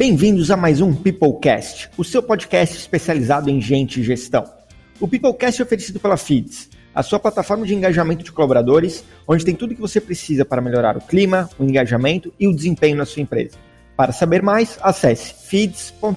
Bem-vindos a mais um Peoplecast, o seu podcast especializado em gente e gestão. O Peoplecast é oferecido pela Feeds, a sua plataforma de engajamento de colaboradores, onde tem tudo o que você precisa para melhorar o clima, o engajamento e o desempenho na sua empresa. Para saber mais, acesse feeds.com.br.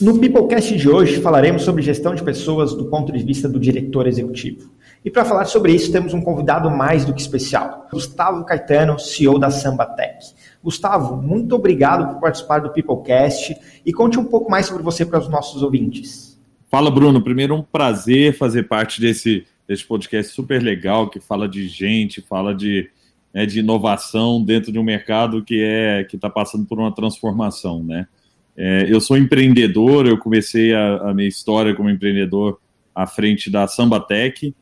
No Peoplecast de hoje falaremos sobre gestão de pessoas do ponto de vista do diretor executivo. E para falar sobre isso, temos um convidado mais do que especial, Gustavo Caetano, CEO da Sambatec. Gustavo, muito obrigado por participar do Peoplecast e conte um pouco mais sobre você para os nossos ouvintes. Fala, Bruno. Primeiro, um prazer fazer parte desse, desse podcast super legal que fala de gente, fala de, né, de inovação dentro de um mercado que é que está passando por uma transformação, né? É, eu sou empreendedor, eu comecei a, a minha história como empreendedor à frente da Sambatec,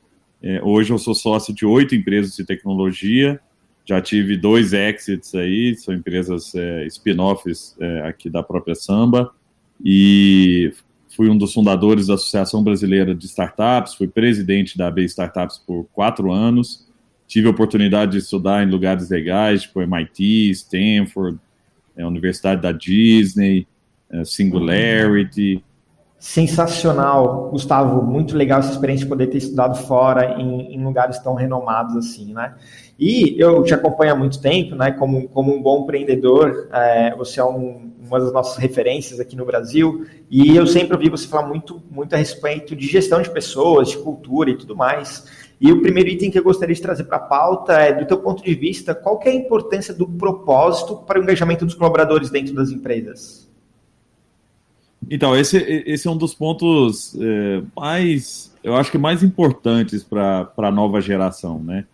é, hoje eu sou sócio de oito empresas de tecnologia, já tive dois exits aí, são empresas é, spin-offs é, aqui da própria Samba, e fui um dos fundadores da Associação Brasileira de Startups, fui presidente da AB Startups por quatro anos, tive a oportunidade de estudar em lugares legais, tipo MIT, Stanford, é, Universidade da Disney, é, Singularity, Sensacional, Gustavo. Muito legal essa experiência de poder ter estudado fora em, em, lugares tão renomados assim, né? E eu te acompanho há muito tempo, né? Como, como um bom empreendedor, é, você é um, uma das nossas referências aqui no Brasil. E eu sempre ouvi você falar muito, muito a respeito de gestão de pessoas, de cultura e tudo mais. E o primeiro item que eu gostaria de trazer para a pauta é, do teu ponto de vista, qual é a importância do propósito para o engajamento dos colaboradores dentro das empresas? Então, esse, esse é um dos pontos é, mais, eu acho que mais importantes para a nova geração, né?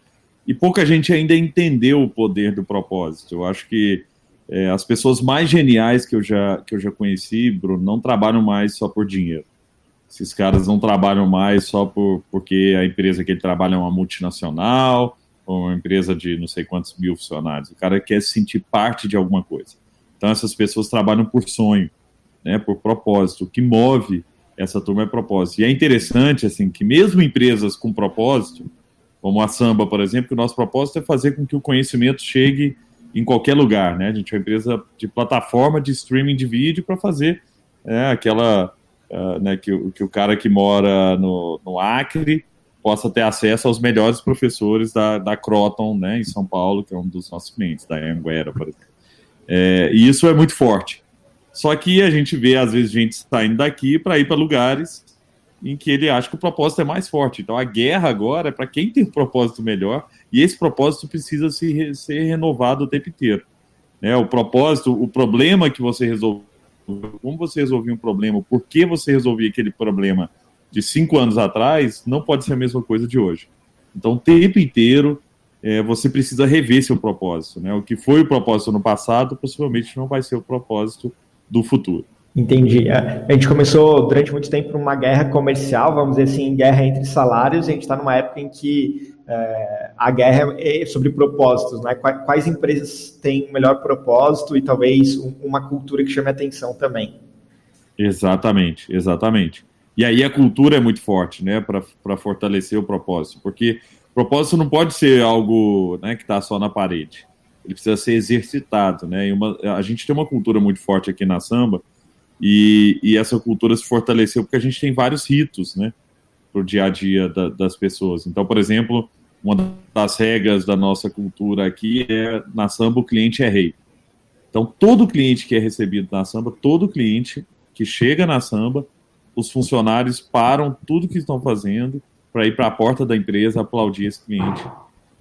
E pouca gente ainda entendeu o poder do propósito. Eu acho que é, as pessoas mais geniais que eu, já, que eu já conheci, Bruno, não trabalham mais só por dinheiro. Esses caras não trabalham mais só por, porque a empresa que ele trabalha é uma multinacional, ou uma empresa de não sei quantos mil funcionários. O cara quer se sentir parte de alguma coisa. Então, essas pessoas trabalham por sonho né, por propósito. O que move essa turma é propósito. E é interessante, assim, que mesmo empresas com propósito, como a Samba, por exemplo, que o nosso propósito é fazer com que o conhecimento chegue em qualquer lugar, né? A gente é uma empresa de plataforma de streaming de vídeo para fazer é, aquela, uh, né, que, que o cara que mora no, no Acre possa ter acesso aos melhores professores da, da Croton, né, em São Paulo, que é um dos nossos clientes, da Anguera, por exemplo. É, e isso é muito forte. Só que a gente vê, às vezes, gente saindo daqui para ir para lugares em que ele acha que o propósito é mais forte. Então, a guerra agora é para quem tem um propósito melhor, e esse propósito precisa se, ser renovado o tempo inteiro. Né? O propósito, o problema que você resolveu, como você resolveu um problema, por que você resolvia aquele problema de cinco anos atrás, não pode ser a mesma coisa de hoje. Então, o tempo inteiro, é, você precisa rever seu propósito. Né? O que foi o propósito no passado, possivelmente não vai ser o propósito do futuro. Entendi. É, a gente começou durante muito tempo uma guerra comercial, vamos dizer assim, guerra entre salários, e a gente está numa época em que é, a guerra é sobre propósitos, né? Quais, quais empresas têm o melhor propósito e talvez um, uma cultura que chame atenção também. Exatamente, exatamente. E aí a cultura é muito forte, né, para fortalecer o propósito, porque propósito não pode ser algo né, que está só na parede ele precisa ser exercitado, né? Uma, a gente tem uma cultura muito forte aqui na samba e, e essa cultura se fortaleceu porque a gente tem vários ritos, né? Para o dia a dia da, das pessoas. Então, por exemplo, uma das regras da nossa cultura aqui é na samba o cliente é rei. Então, todo cliente que é recebido na samba, todo cliente que chega na samba, os funcionários param tudo que estão fazendo para ir para a porta da empresa aplaudir esse cliente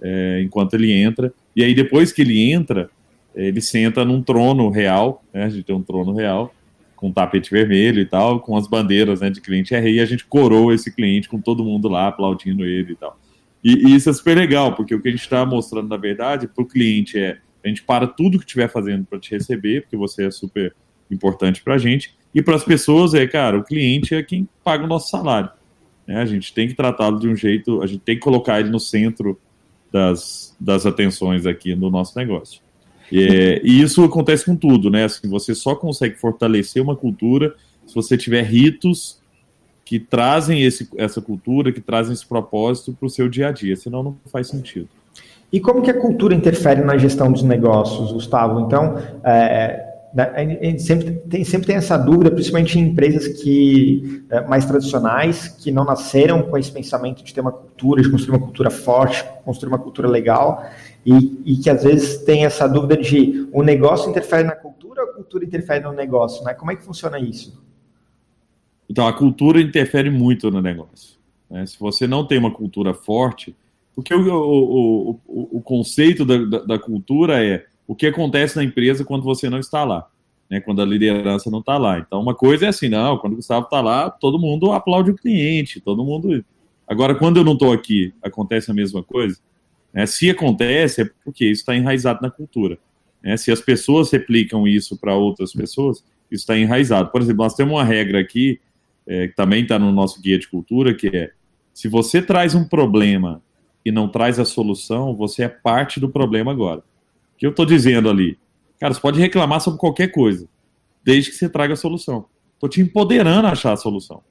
é, enquanto ele entra. E aí, depois que ele entra, ele senta num trono real, né? A gente tem um trono real, com tapete vermelho e tal, com as bandeiras né, de cliente é rei, e a gente coroa esse cliente com todo mundo lá aplaudindo ele e tal. E, e isso é super legal, porque o que a gente está mostrando, na verdade, para o cliente é a gente para tudo que estiver fazendo para te receber, porque você é super importante para a gente, e para as pessoas é, cara, o cliente é quem paga o nosso salário. Né? A gente tem que tratá-lo de um jeito, a gente tem que colocar ele no centro das, das atenções aqui no nosso negócio. E, e, isso acontece com tudo, né? Assim, você só consegue fortalecer uma cultura se você tiver ritos que trazem esse, essa cultura, que trazem esse propósito para o seu dia a dia, senão não faz sentido. E como que a cultura interfere na gestão dos negócios, Gustavo? Então, é, a gente sempre tem, sempre tem essa dúvida, principalmente em empresas que é, mais tradicionais, que não nasceram com esse pensamento de ter uma cultura, de construir uma cultura forte, construir uma cultura legal, e, e que às vezes tem essa dúvida de o negócio interfere na cultura ou a cultura interfere no negócio, né? Como é que funciona isso? Então, a cultura interfere muito no negócio. Né? Se você não tem uma cultura forte, porque o, o, o, o conceito da, da, da cultura é o que acontece na empresa quando você não está lá, né? Quando a liderança não está lá. Então, uma coisa é assim, não, quando o Gustavo está lá, todo mundo aplaude o cliente, todo mundo. Agora, quando eu não estou aqui, acontece a mesma coisa. Né? Se acontece, é porque isso está enraizado na cultura. Né? Se as pessoas replicam isso para outras pessoas, isso está enraizado. Por exemplo, nós temos uma regra aqui, é, que também está no nosso guia de cultura, que é: se você traz um problema e não traz a solução, você é parte do problema agora que eu estou dizendo ali? Cara, você pode reclamar sobre qualquer coisa, desde que você traga a solução. Estou te empoderando a achar a solução.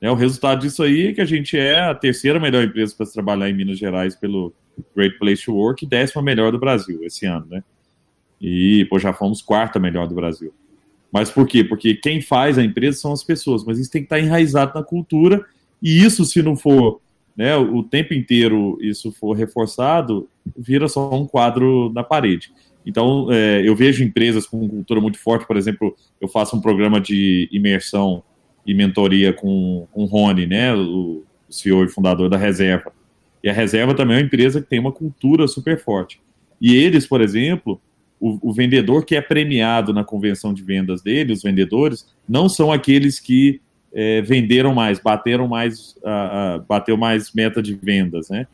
É, o resultado disso aí é que a gente é a terceira melhor empresa para se trabalhar em Minas Gerais pelo Great Place to Work e décima melhor do Brasil esse ano, né? E, pô, já fomos quarta melhor do Brasil. Mas por quê? Porque quem faz a empresa são as pessoas, mas isso tem que estar enraizado na cultura, e isso, se não for né, o tempo inteiro isso for reforçado, vira só um quadro na parede. Então, é, eu vejo empresas com cultura muito forte, por exemplo, eu faço um programa de imersão e mentoria com, com o Rony, né, o CEO e fundador da Reserva. E a Reserva também é uma empresa que tem uma cultura super forte. E eles, por exemplo, o, o vendedor que é premiado na convenção de vendas dele, os vendedores, não são aqueles que é, venderam mais, bateram mais, uh, uh, bateu mais meta de vendas, né?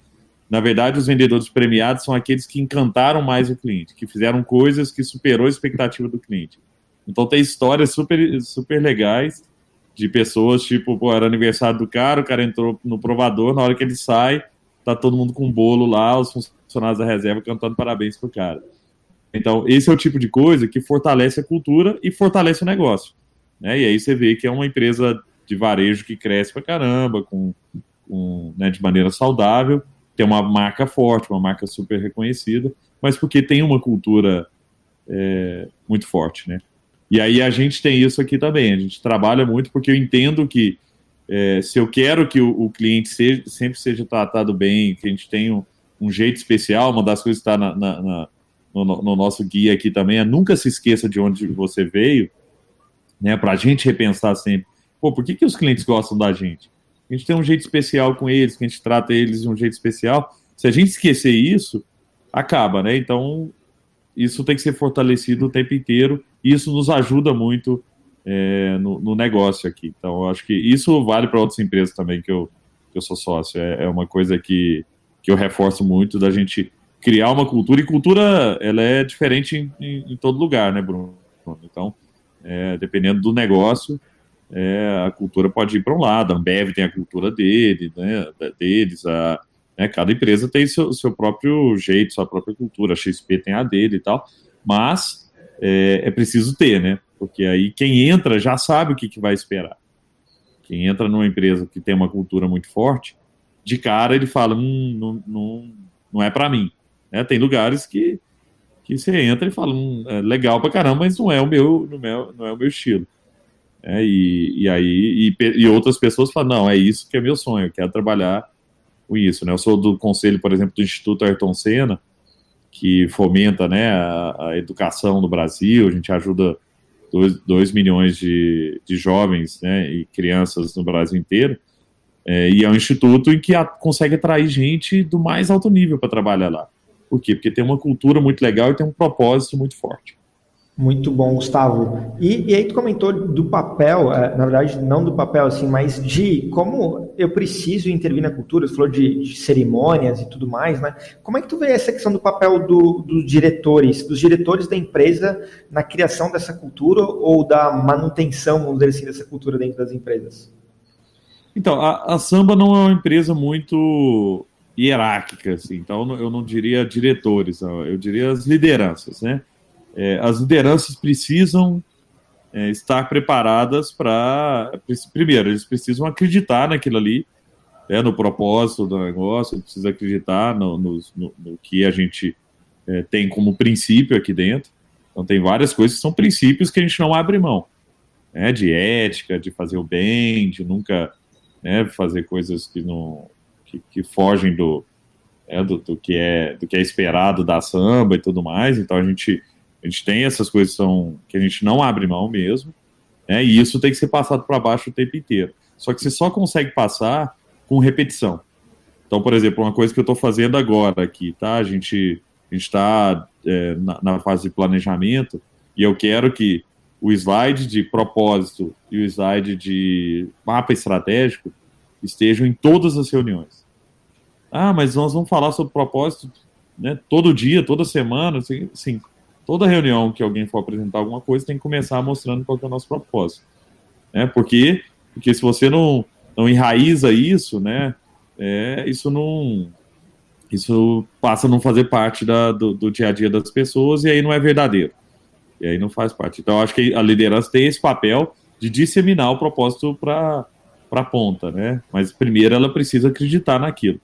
Na verdade, os vendedores premiados são aqueles que encantaram mais o cliente, que fizeram coisas que superou a expectativa do cliente. Então tem histórias super, super legais de pessoas, tipo, pô, era aniversário do cara, o cara entrou no provador, na hora que ele sai, tá todo mundo com um bolo lá, os funcionários da reserva cantando parabéns pro cara. Então, esse é o tipo de coisa que fortalece a cultura e fortalece o negócio. Né? E aí você vê que é uma empresa de varejo que cresce pra caramba, com, com né, de maneira saudável, tem uma marca forte, uma marca super reconhecida, mas porque tem uma cultura é, muito forte, né? E aí a gente tem isso aqui também, a gente trabalha muito porque eu entendo que é, se eu quero que o, o cliente seja, sempre seja tratado bem, que a gente tenha um, um jeito especial, uma das coisas que está na, na, na, no, no, nosso guia aqui também é nunca se esqueça de onde você veio, né? Para a gente repensar sempre pô, por que, que os clientes gostam da gente? A gente tem um jeito especial com eles, que a gente trata eles de um jeito especial. Se a gente esquecer isso, acaba, né? Então, isso tem que ser fortalecido o tempo inteiro e isso nos ajuda muito é, no, no, negócio aqui. Então, acho que isso vale para outras empresas também que eu, que eu sou sócio. É, é, uma coisa que, que eu reforço muito da gente criar uma cultura e cultura ela é diferente em, em, em todo lugar, né, Bruno? Então, é, dependendo do negócio, é, a cultura pode ir para um lado, a Ambev tem a cultura dele, né, deles, a, né, cada empresa tem seu, seu próprio jeito, sua própria cultura, a XP tem a dele e tal, mas é, é preciso ter, né, porque aí quem entra já sabe o que, que vai esperar. Quem entra numa empresa que tem uma cultura muito forte, de cara ele fala, hum, não, não, não é para mim. Né? Tem lugares que, que você entra e fala, hum, é legal pra caramba, mas não é o meu, não é, não é o meu estilo. É, e, e aí e, e, outras pessoas falam, não, é isso que é meu sonho, eu quero trabalhar com isso. Né? Eu sou do conselho, por exemplo, do Instituto Ayrton Senna, que fomenta né, a, a educação no Brasil, a gente ajuda 2 milhões de, de jovens né, e crianças no Brasil inteiro, é, e é um instituto em que a, consegue atrair gente do mais alto nível para trabalhar lá. Por quê? Porque tem uma cultura muito legal e tem um propósito muito forte. Muito bom, Gustavo. E, e, aí tu comentou do papel, é, na verdade não do papel assim, mas de como eu preciso intervir na cultura, você falou de, de cerimônias e tudo mais, né? Como é que tu vê essa questão do papel do, dos diretores, dos diretores da empresa na criação dessa cultura ou da manutenção, vamos dizer assim, dessa cultura dentro das empresas? Então, a, a Samba não é uma empresa muito hierárquica, assim, então eu não diria diretores, eu diria as lideranças, né? É, as lideranças precisam é, estar preparadas para. Primeiro, eles precisam acreditar naquilo ali, é, no propósito do negócio, precisa acreditar no, no, no, no que a gente é, tem como princípio aqui dentro. Então, tem várias coisas que são princípios que a gente não abre mão, né, de ética, de fazer o bem, de nunca né, fazer coisas que não que, que fogem do, é, do, do, que é do que é esperado da samba e tudo mais. Então a gente a gente tem essas coisas que, são, que a gente não abre mão mesmo, né, e isso tem que ser passado para baixo o tempo inteiro. Só que você só consegue passar com repetição. Então, por exemplo, uma coisa que eu estou fazendo agora aqui, tá? A gente a está é, na, na, fase de planejamento e eu quero que o slide de propósito e o slide de mapa estratégico estejam em todas as reuniões. Ah, mas nós vamos falar sobre propósito né, todo dia, toda semana, assim, assim, toda reunião que alguém for apresentar alguma coisa tem que começar mostrando qual é o nosso propósito. Né? Porque, porque se você não, não enraiza isso, né, é, isso não isso passa a não fazer parte da, do, do, dia a dia das pessoas e aí não é verdadeiro. E aí não faz parte. Então, acho que a liderança tem esse papel de disseminar o propósito para a ponta, né? Mas primeiro ela precisa acreditar naquilo.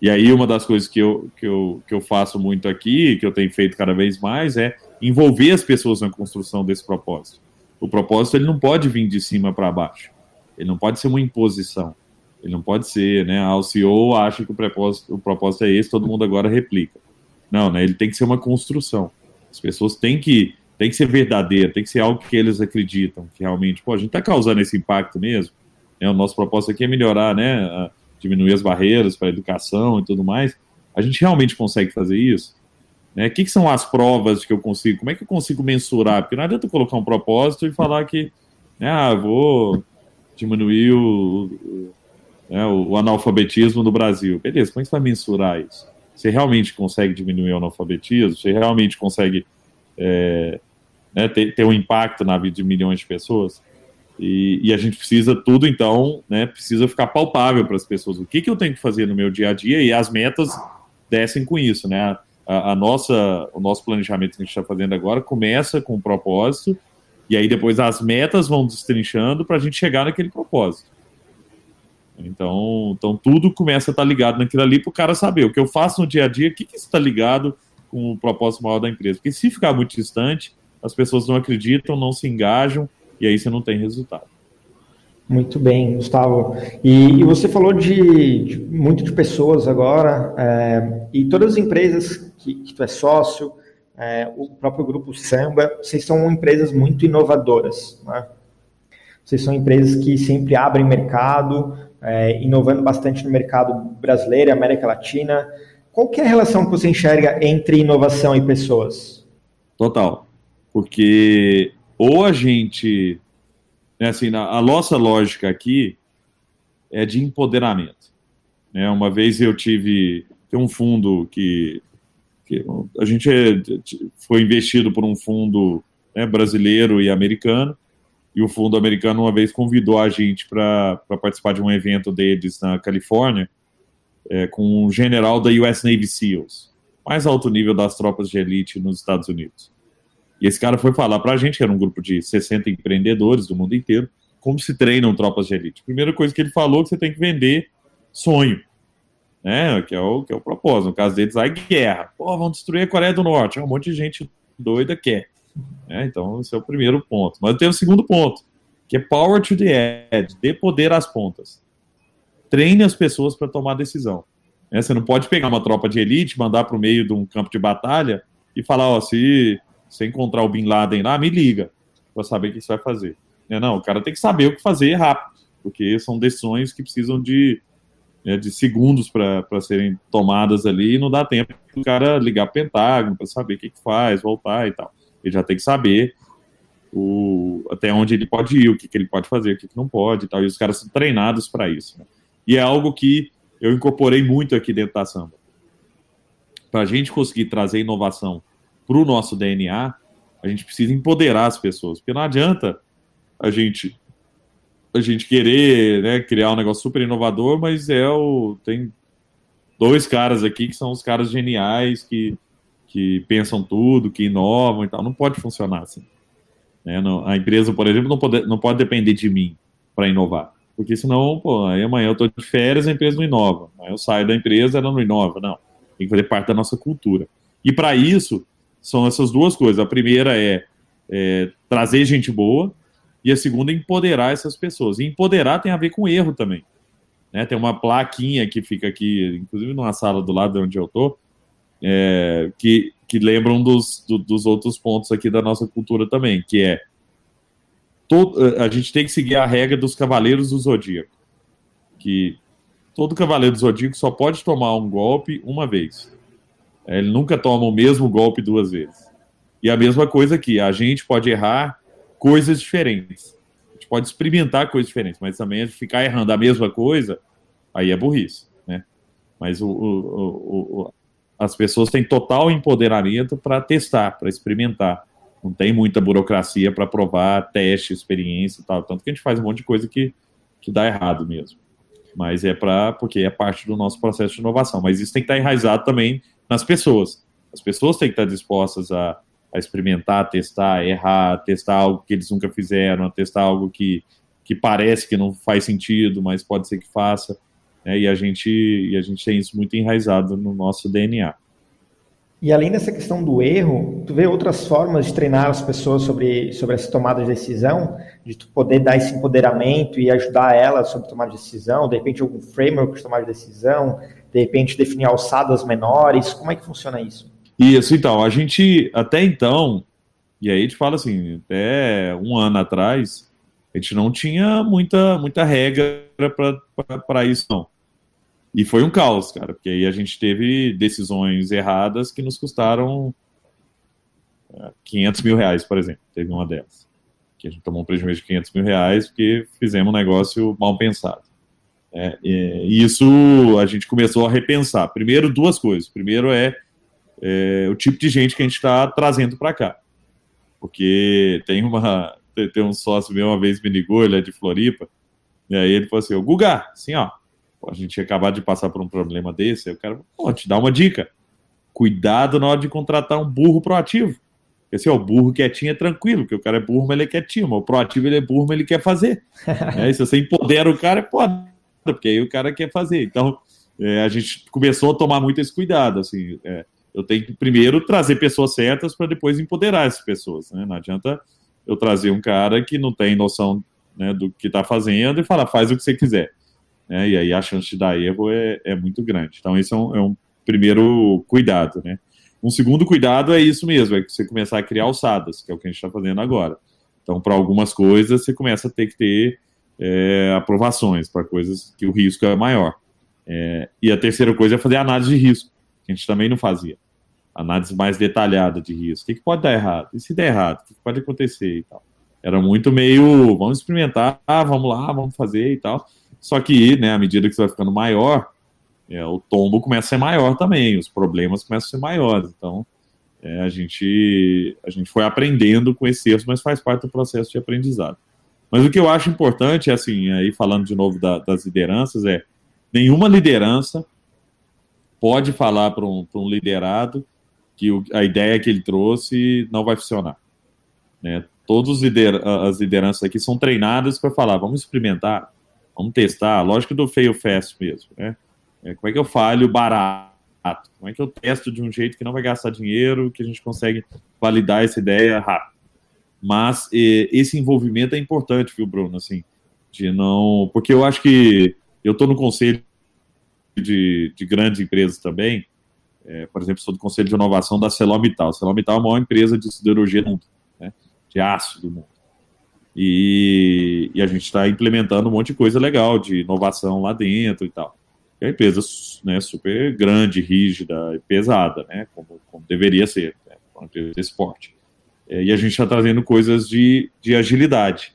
E aí uma das coisas que eu, que, eu, que eu faço muito aqui, que eu tenho feito cada vez mais, é envolver as pessoas na construção desse propósito. O propósito ele não pode vir de cima para baixo. Ele não pode ser uma imposição. Ele não pode ser, né? Ah, o CEO acha que o propósito, o propósito é esse, todo mundo agora replica. Não, né? Ele tem que ser uma construção. As pessoas têm que, têm que ser verdadeira, tem que ser algo que eles acreditam, que realmente, pô, a gente está causando esse impacto mesmo. Né? O nosso propósito aqui é melhorar, né? Diminuir as barreiras para a educação e tudo mais. A gente realmente consegue fazer isso? Né? O que, que, são as provas que eu consigo? Como é que eu consigo mensurar? Porque não adianta colocar um propósito e falar que, né, ah, vou diminuir o, né, o, analfabetismo no Brasil. Beleza, como é que você vai mensurar isso? Você realmente consegue diminuir o analfabetismo? Você realmente consegue é, né, ter, ter, um impacto na vida de milhões de pessoas? E, e a gente precisa tudo, então, né, precisa ficar palpável para as pessoas. O que, que eu tenho que fazer no meu dia a dia? E as metas descem com isso, né? A, a nossa, o nosso planejamento que a gente está fazendo agora começa com um propósito, e aí depois as metas vão destrinchando para a gente chegar naquele propósito. Então, então tudo começa a estar ligado naquilo ali para o cara saber o que eu faço no dia a dia, o que, que está ligado com o propósito maior da empresa. Porque se ficar muito distante, as pessoas não acreditam, não se engajam e aí você não tem resultado. Muito bem, Gustavo. E, e você falou de, de, muito de pessoas agora, é, e todas as empresas que, que tu é sócio, é, o próprio grupo Samba, vocês são empresas muito inovadoras. Né? Vocês são empresas que sempre abrem mercado, é, inovando bastante no mercado brasileiro e América Latina. Qual é a relação que você enxerga entre inovação e pessoas? Total. Porque ou a gente. Né, assim, a nossa lógica aqui é de empoderamento. Né? Uma vez eu tive. Tem um fundo que, que a gente é, foi investido por um fundo né, brasileiro e americano e o fundo americano uma vez convidou a gente para participar de um evento deles na Califórnia é, com um general da US Navy SEALs, mais alto nível das tropas de elite nos Estados Unidos. E esse cara foi falar para a gente, que era um grupo de 60 empreendedores do mundo inteiro, como se treinam tropas de elite. Primeira coisa que ele falou é que você tem que vender sonho, né? Que é o, que é o propósito. No caso deles, aí guerra. Pô, vão destruir a Coreia do Norte. Um monte de gente doida quer. É, então, esse é o primeiro ponto. Mas tem o segundo ponto, que é power to the edge, dê poder às pontas. Treine as pessoas para tomar decisão. É, você não pode pegar uma tropa de elite, mandar para o meio de um campo de batalha e falar, ó, se você encontrar o Bin Laden lá, me liga para saber o que você vai fazer. É, não, o cara tem que saber o que fazer rápido, porque são decisões que precisam de, né, de segundos para serem tomadas ali e não dá tempo o cara ligar para o Pentágono para saber o que, que faz, voltar e tal. Ele já tem que saber o, até onde ele pode ir, o que, que ele pode fazer, o que, que não pode e tal. E os caras são treinados para isso. Né? E é algo que eu incorporei muito aqui dentro da samba. Para a gente conseguir trazer inovação para o nosso DNA, a gente precisa empoderar as pessoas. Porque não adianta a gente a gente querer né, criar um negócio super inovador, mas é o tem dois caras aqui que são os caras geniais que que pensam tudo, que inovam e tal. Não pode funcionar assim. Né? Não, a empresa, por exemplo, não pode, não pode depender de mim para inovar. Porque senão, pô, aí amanhã eu estou de férias, a empresa não inova. Aí eu saio da empresa, ela não inova. Não. Tem que fazer parte da nossa cultura. E para isso, são essas duas coisas. A primeira é, é, trazer gente boa, e a segunda é empoderar essas pessoas. E empoderar tem a ver com erro também. Né? Tem uma plaquinha que fica aqui, inclusive numa sala do lado de onde eu estou, é, que, que lembram dos, do, dos outros pontos aqui da nossa cultura também, que é todo, a gente tem que seguir a regra dos cavaleiros do zodíaco, que todo cavaleiro do zodíaco só pode tomar um golpe uma vez. Ele nunca toma o mesmo golpe duas vezes. E a mesma coisa aqui, a gente pode errar coisas diferentes. A gente pode experimentar coisas diferentes, mas também ficar errando a mesma coisa, aí é burrice, né? Mas o, o, o, as pessoas têm total empoderamento para testar, para experimentar. Não tem muita burocracia para provar teste, experiência e tal. Tanto que a gente faz um monte de coisa que, que dá errado mesmo. Mas é para porque é parte do nosso processo de inovação. Mas isso tem que estar enraizado também nas pessoas. As pessoas têm que estar dispostas a, a experimentar, testar, errar, testar algo que eles nunca fizeram, testar algo que, que parece que não faz sentido, mas pode ser que faça. Né? E, a gente, e a gente tem isso muito enraizado no nosso DNA. E além dessa questão do erro, tu vê outras formas de treinar as pessoas sobre, sobre essa tomada de decisão, de tu poder dar esse empoderamento e ajudar elas sobre tomar de decisão, de repente algum framework de tomar de decisão, de repente definir alçadas menores, como é que funciona isso? Isso, então, a gente, até então, e aí a gente fala assim, até um ano atrás, a gente não tinha muita, muita regra para isso, não. E foi um caos, cara, porque aí a gente teve decisões erradas que nos custaram 500 é, mil reais, por exemplo. Teve uma delas. Que a gente tomou um prejuízo de 500 mil reais porque fizemos um negócio mal pensado. É, e isso a gente começou a repensar. Primeiro, duas coisas. Primeiro é, é o tipo de gente que a gente está trazendo para cá. Porque tem uma. Tem um sócio meu uma vez me ligou, ele é de Floripa, e aí ele falou assim: o Guga, assim, ó, a gente acabado de passar por um problema desse, aí o cara, pô, te dá uma dica. Cuidado na hora de contratar um burro proativo. Porque assim, ó, o burro quietinho é tranquilo, porque o cara é burro, mas ele é quietinho, mas o proativo ele é burro, mas ele quer fazer. é, se você empodera o cara, é porque aí o cara quer fazer. Então, é, a gente começou a tomar muito esse cuidado, assim, é, eu tenho que primeiro trazer pessoas certas para depois empoderar essas pessoas, né? Não adianta eu trazer um cara que não tem noção né, do que está fazendo e falar, faz o que você quiser né? E aí a chance de dar erro é, é muito grande. Então, esse é um, é um primeiro cuidado, né? Um segundo cuidado é isso mesmo, é você começar a criar alçadas, que é o que a gente está fazendo agora. Então, para algumas coisas, você começa a ter que ter é, aprovações, para coisas que o risco é maior. É, e a terceira coisa é fazer análise de risco, que a gente também não fazia. Análise mais detalhada de risco. O que, que pode dar errado? E se der errado? O que, que pode acontecer e tal? Era muito meio, vamos experimentar, vamos lá, vamos fazer e tal. Só que, né, à medida que você vai ficando maior, é, o tombo começa a ser maior também, os problemas começam a ser maiores. Então, é, a, gente, a gente foi aprendendo com esse erro, mas faz parte do processo de aprendizado. Mas o que eu acho importante, assim, aí falando de novo da, das lideranças, é nenhuma liderança pode falar para um, um liderado que o, a ideia que ele trouxe não vai funcionar. Né? Todas lider, as lideranças aqui são treinadas para falar, vamos experimentar, Vamos testar, a lógica do fail fast mesmo, né? É, como é que eu falho barato? Como é que eu testo de um jeito que não vai gastar dinheiro, que a gente consegue validar essa ideia rápido? Mas e, esse envolvimento é importante, viu, Bruno? Assim, de não. Porque eu acho que eu estou no conselho de, de, grandes empresas também. É, por exemplo, sou do conselho de inovação da Celomital. Celomital é a maior empresa de siderurgia do mundo, né? de aço do mundo. E, e a gente está implementando um monte de coisa legal de inovação lá dentro e tal. É uma empresa né, super grande, rígida e pesada, né, como, como deveria ser, né, uma empresa de esporte. É, e a gente está trazendo coisas de, de agilidade.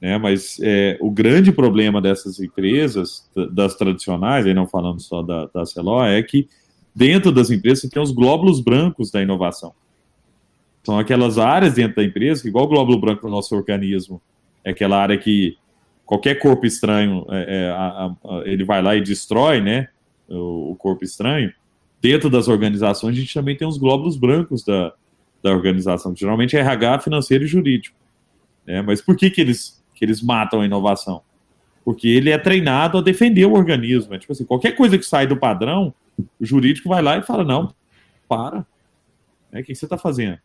Né, mas é, o grande problema dessas empresas, das tradicionais, aí não falando só da, da Celó, é que dentro das empresas você tem os glóbulos brancos da inovação. São aquelas áreas dentro da empresa, que igual o glóbulo branco no nosso organismo, é aquela área que qualquer corpo estranho, é, é, a, a, ele vai lá e destrói, né, o, o, corpo estranho. Dentro das organizações, a gente também tem os glóbulos brancos da, da organização, geralmente é RH, financeiro e jurídico. É, mas por que, que, eles, que eles matam a inovação? Porque ele é treinado a defender o organismo. É tipo assim, qualquer coisa que sai do padrão, o jurídico vai lá e fala, não, para. É, o que você está fazendo?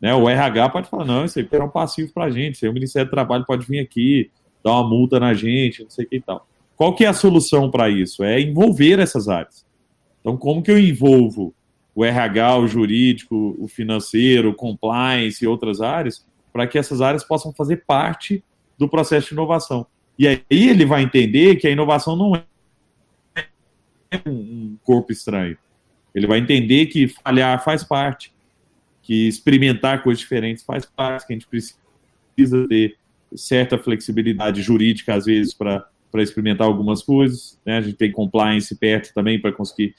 Né, o RH pode falar, não, isso aí é um passivo para a gente, aí o Ministério do Trabalho pode vir aqui, dar uma multa na gente, não sei o que e tal. Qual que é a solução para isso? É envolver essas áreas. Então, como que eu envolvo o RH, o jurídico, o financeiro, o compliance e outras áreas, para que essas áreas possam fazer parte do processo de inovação? E aí ele vai entender que a inovação não é um corpo estranho. Ele vai entender que falhar faz parte, que experimentar coisas diferentes faz parte, que a gente precisa ter certa flexibilidade jurídica, às vezes, para experimentar algumas coisas. Né? A gente tem compliance perto também para conseguir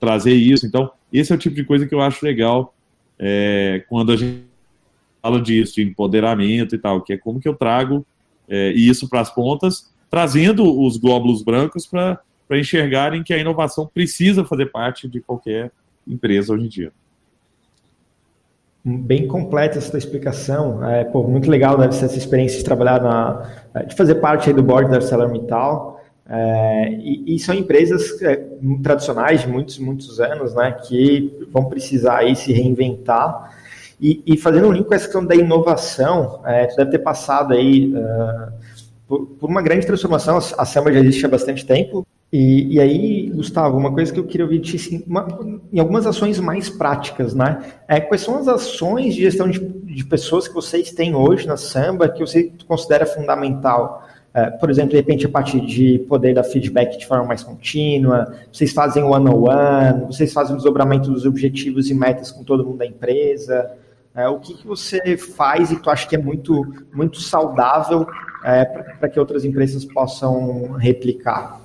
trazer isso. Então, esse é o tipo de coisa que eu acho legal é, quando a gente fala disso, de empoderamento e tal, que é como que eu trago é, isso para as pontas, trazendo os glóbulos brancos para enxergarem que a inovação precisa fazer parte de qualquer empresa hoje em dia. Bem completa essa explicação. É, pô, muito legal deve ser essa experiência de trabalhar na, de fazer parte do board da ArcelorMittal. É, e, e, são empresas é, tradicionais de muitos, muitos anos, né, que vão precisar aí se reinventar. E, e fazendo um link com essa questão da inovação, é, tu deve ter passado aí uh, por, por, uma grande transformação. A Samba já existe há bastante tempo. E, e aí, Gustavo, uma coisa que eu queria ouvir de assim, uma, em algumas ações mais práticas, né? É, quais são as ações de gestão de, de pessoas que vocês têm hoje na Samba que você considera fundamental? É, por exemplo, de repente, a partir de poder dar feedback de forma mais contínua, vocês fazem one-on-one, -on -one, vocês fazem o desdobramento dos objetivos e metas com todo mundo da empresa. É, o que, que você faz e tu acha que é muito, muito saudável é, para que outras empresas possam replicar?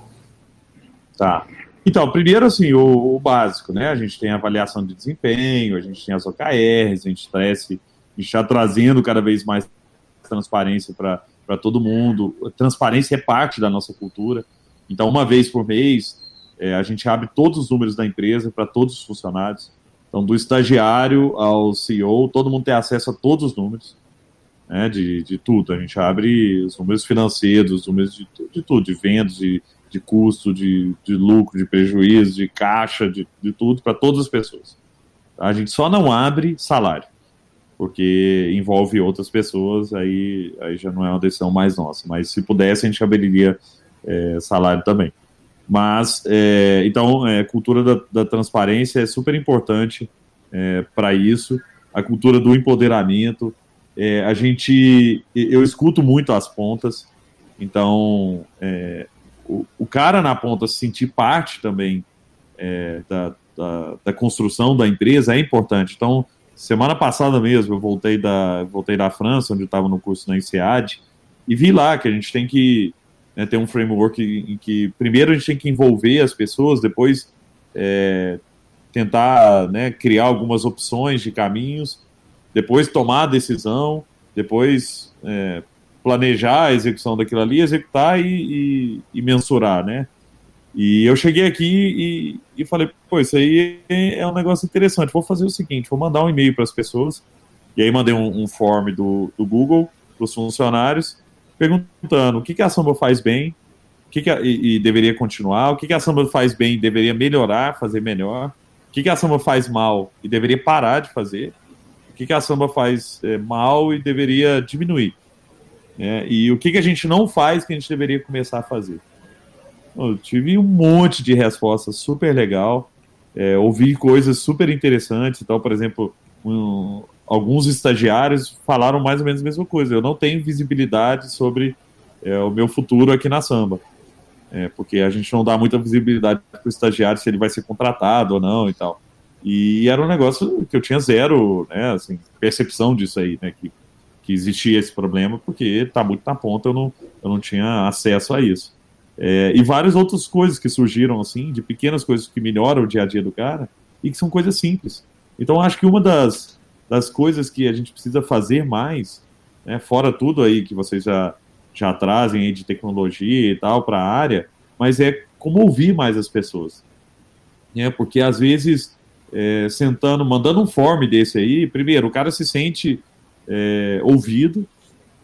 Tá. Então, primeiro, assim, o, o, básico, né? A gente tem avaliação de desempenho, a gente tem as OKRs, a gente está trazendo cada vez mais transparência para para todo mundo. Transparência é parte da nossa cultura. Então, uma vez por mês, é, a gente abre todos os números da empresa para todos os funcionários. Então, do estagiário ao CEO, todo mundo tem acesso a todos os números, né, de, de tudo. A gente abre os números financeiros, os números de, de tudo, de vendas, de, de custo, de, de lucro, de prejuízo, de caixa, de, de tudo, para todas as pessoas. A gente só não abre salário porque envolve outras pessoas, aí, aí já não é uma decisão mais nossa. Mas se pudesse, a gente abriria é, salário também. Mas, é, então, é, cultura da, da, transparência é super importante é, para isso, a cultura do empoderamento. É, a gente, eu escuto muito as pontas, então, é, o, o, cara na ponta se sentir parte também é, da, da, da construção da empresa é importante. Então, Semana passada mesmo, eu voltei da, voltei da França, onde eu estava no curso na INSEAD, e vi lá que a gente tem que né, ter um framework em que, primeiro, a gente tem que envolver as pessoas, depois é, tentar né, criar algumas opções de caminhos, depois tomar a decisão, depois é, planejar a execução daquilo ali, executar e, e, e mensurar, né? E eu cheguei aqui e, e falei, pô, isso aí é um negócio interessante. Vou fazer o seguinte, vou mandar um e-mail para as pessoas. E aí mandei um, um form do, do Google para os funcionários, perguntando o que, que a Samba faz bem o que, que a, e, e, deveria continuar, o que, que a Samba faz bem e deveria melhorar, fazer melhor, o que, que a Samba faz mal e deveria parar de fazer, o que, que a Samba faz é, mal e deveria diminuir. Né? E o que, que a gente não faz que a gente deveria começar a fazer. Eu tive um monte de respostas super legal, é, ouvi coisas super interessantes. Então, por exemplo, um, alguns estagiários falaram mais ou menos a mesma coisa. Eu não tenho visibilidade sobre é, o meu futuro aqui na Samba. É, porque a gente não dá muita visibilidade para o estagiário se ele vai ser contratado ou não e tal. E era um negócio que eu tinha zero né, assim, percepção disso aí, né, que, que existia esse problema, porque está muito na ponta, eu não, eu não tinha acesso a isso. É, e várias outras coisas que surgiram, assim, de pequenas coisas que melhoram o dia a dia do cara e que são coisas simples. Então, acho que uma das, das coisas que a gente precisa fazer mais, né, fora tudo aí que vocês já, já trazem aí de tecnologia e tal para a área, mas é como ouvir mais as pessoas. Né, porque, às vezes, é, sentando, mandando um form desse aí, primeiro, o cara se sente é, ouvido,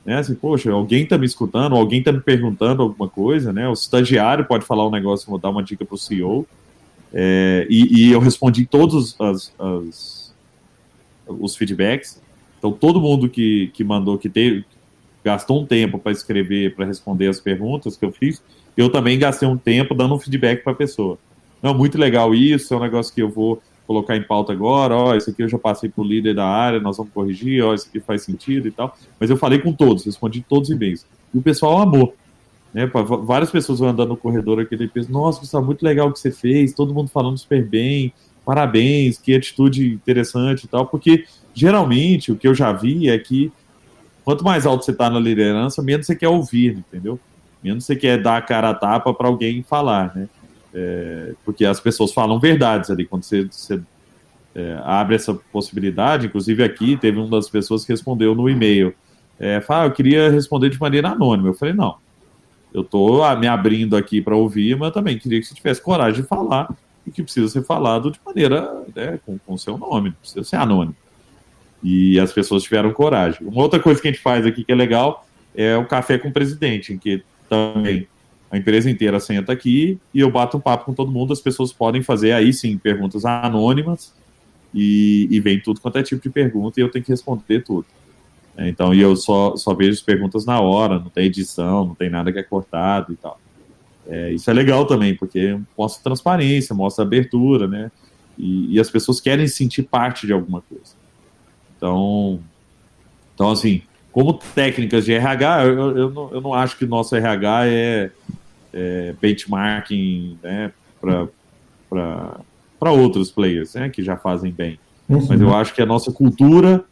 né? Assim, poxa, alguém está me escutando, alguém está me perguntando alguma coisa, né? O estagiário pode falar um negócio, vou dar uma dica para o CEO. É, e, e, eu respondi todos as, as, os feedbacks. Então, todo mundo que, que mandou, que teve, gastou um tempo para escrever, para responder as perguntas que eu fiz, eu também gastei um tempo dando um feedback para a pessoa. Não, muito legal isso, é um negócio que eu vou colocar em pauta agora, ó, isso aqui eu já passei para o líder da área, nós vamos corrigir, ó, isso aqui faz sentido e tal. Mas eu falei com todos, respondi todos os e-mails. E o pessoal amou. Né, várias pessoas vão andando no corredor aqui e pensam, nossa, Gustavo, muito legal o que você fez, todo mundo falando super bem, parabéns, que atitude interessante e tal, porque geralmente o que eu já vi é que quanto mais alto você está na liderança, menos você quer ouvir, entendeu? Menos você quer dar a cara a tapa para alguém falar, né? É, porque as pessoas falam verdades ali, quando você, você é, abre essa possibilidade, inclusive aqui teve uma das pessoas que respondeu no e-mail, é, fala, ah, eu queria responder de maneira anônima. Eu falei, não, eu estou me abrindo aqui para ouvir, mas também queria que você tivesse coragem de falar o que precisa ser falado de maneira, né, com, com seu nome, não precisa ser anônimo. E as pessoas tiveram coragem. Uma outra coisa que a gente faz aqui que é legal é o café com o presidente, em que também a empresa inteira senta aqui e eu bato um papo com todo mundo. As pessoas podem fazer aí sim perguntas anônimas e, e vem tudo quanto é tipo de pergunta e eu tenho que responder tudo. É, então, e eu só, só vejo as perguntas na hora, não tem edição, não tem nada que é cortado e tal. É, isso é legal também, porque mostra transparência, mostra abertura, né? E, e, as pessoas querem sentir parte de alguma coisa. Então, então assim, como técnicas de RH, eu, eu, não, eu não acho que nosso RH é, é benchmarking né, para outros players né, que já fazem bem. Uhum. Mas eu acho que a nossa cultura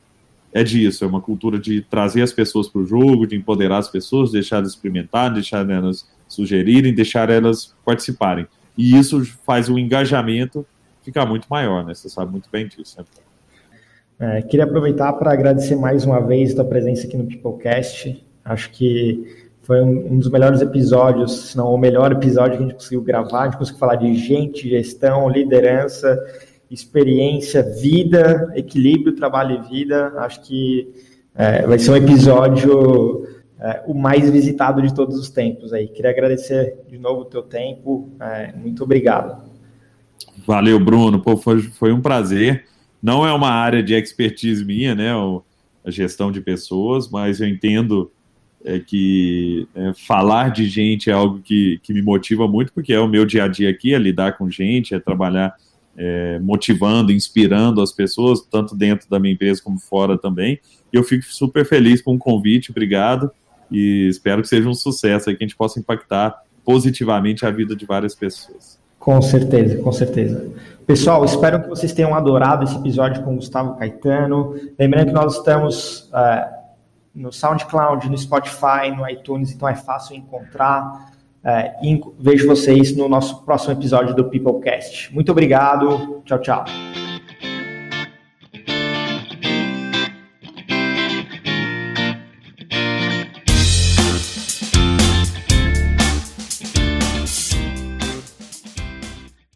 é disso, é uma cultura de trazer as pessoas para o jogo, de empoderar as pessoas, deixar elas experimentar, deixar elas sugerirem, deixar elas participarem. E isso faz o engajamento ficar muito maior, né? Você sabe muito bem disso. Né? É, queria aproveitar para agradecer mais uma vez a tua presença aqui no Peoplecast. Acho que foi um, um, dos melhores episódios, se não o melhor episódio que a gente conseguiu gravar. A gente conseguiu falar de gente, gestão, liderança, experiência, vida, equilíbrio, trabalho e vida. Acho que é, vai ser um episódio é, o mais visitado de todos os tempos. Aí. Queria agradecer de novo o teu tempo. É, muito obrigado. Valeu, Bruno. Pô, foi, foi um prazer. Não é uma área de expertise minha, né? A gestão de pessoas, mas eu entendo é, que é, falar de gente é algo que, que me motiva muito, porque é o meu dia a dia aqui, é lidar com gente, é trabalhar é, motivando, inspirando as pessoas, tanto dentro da minha empresa como fora também. E eu fico super feliz com o convite, obrigado, e espero que seja um sucesso, aí, que a gente possa impactar positivamente a vida de várias pessoas. Com certeza, com certeza. Pessoal, espero que vocês tenham adorado esse episódio com o Gustavo Caetano. Lembrando que nós estamos uh, no SoundCloud, no Spotify, no iTunes, então é fácil encontrar. Uh, e vejo vocês no nosso próximo episódio do Peoplecast. Muito obrigado. Tchau, tchau.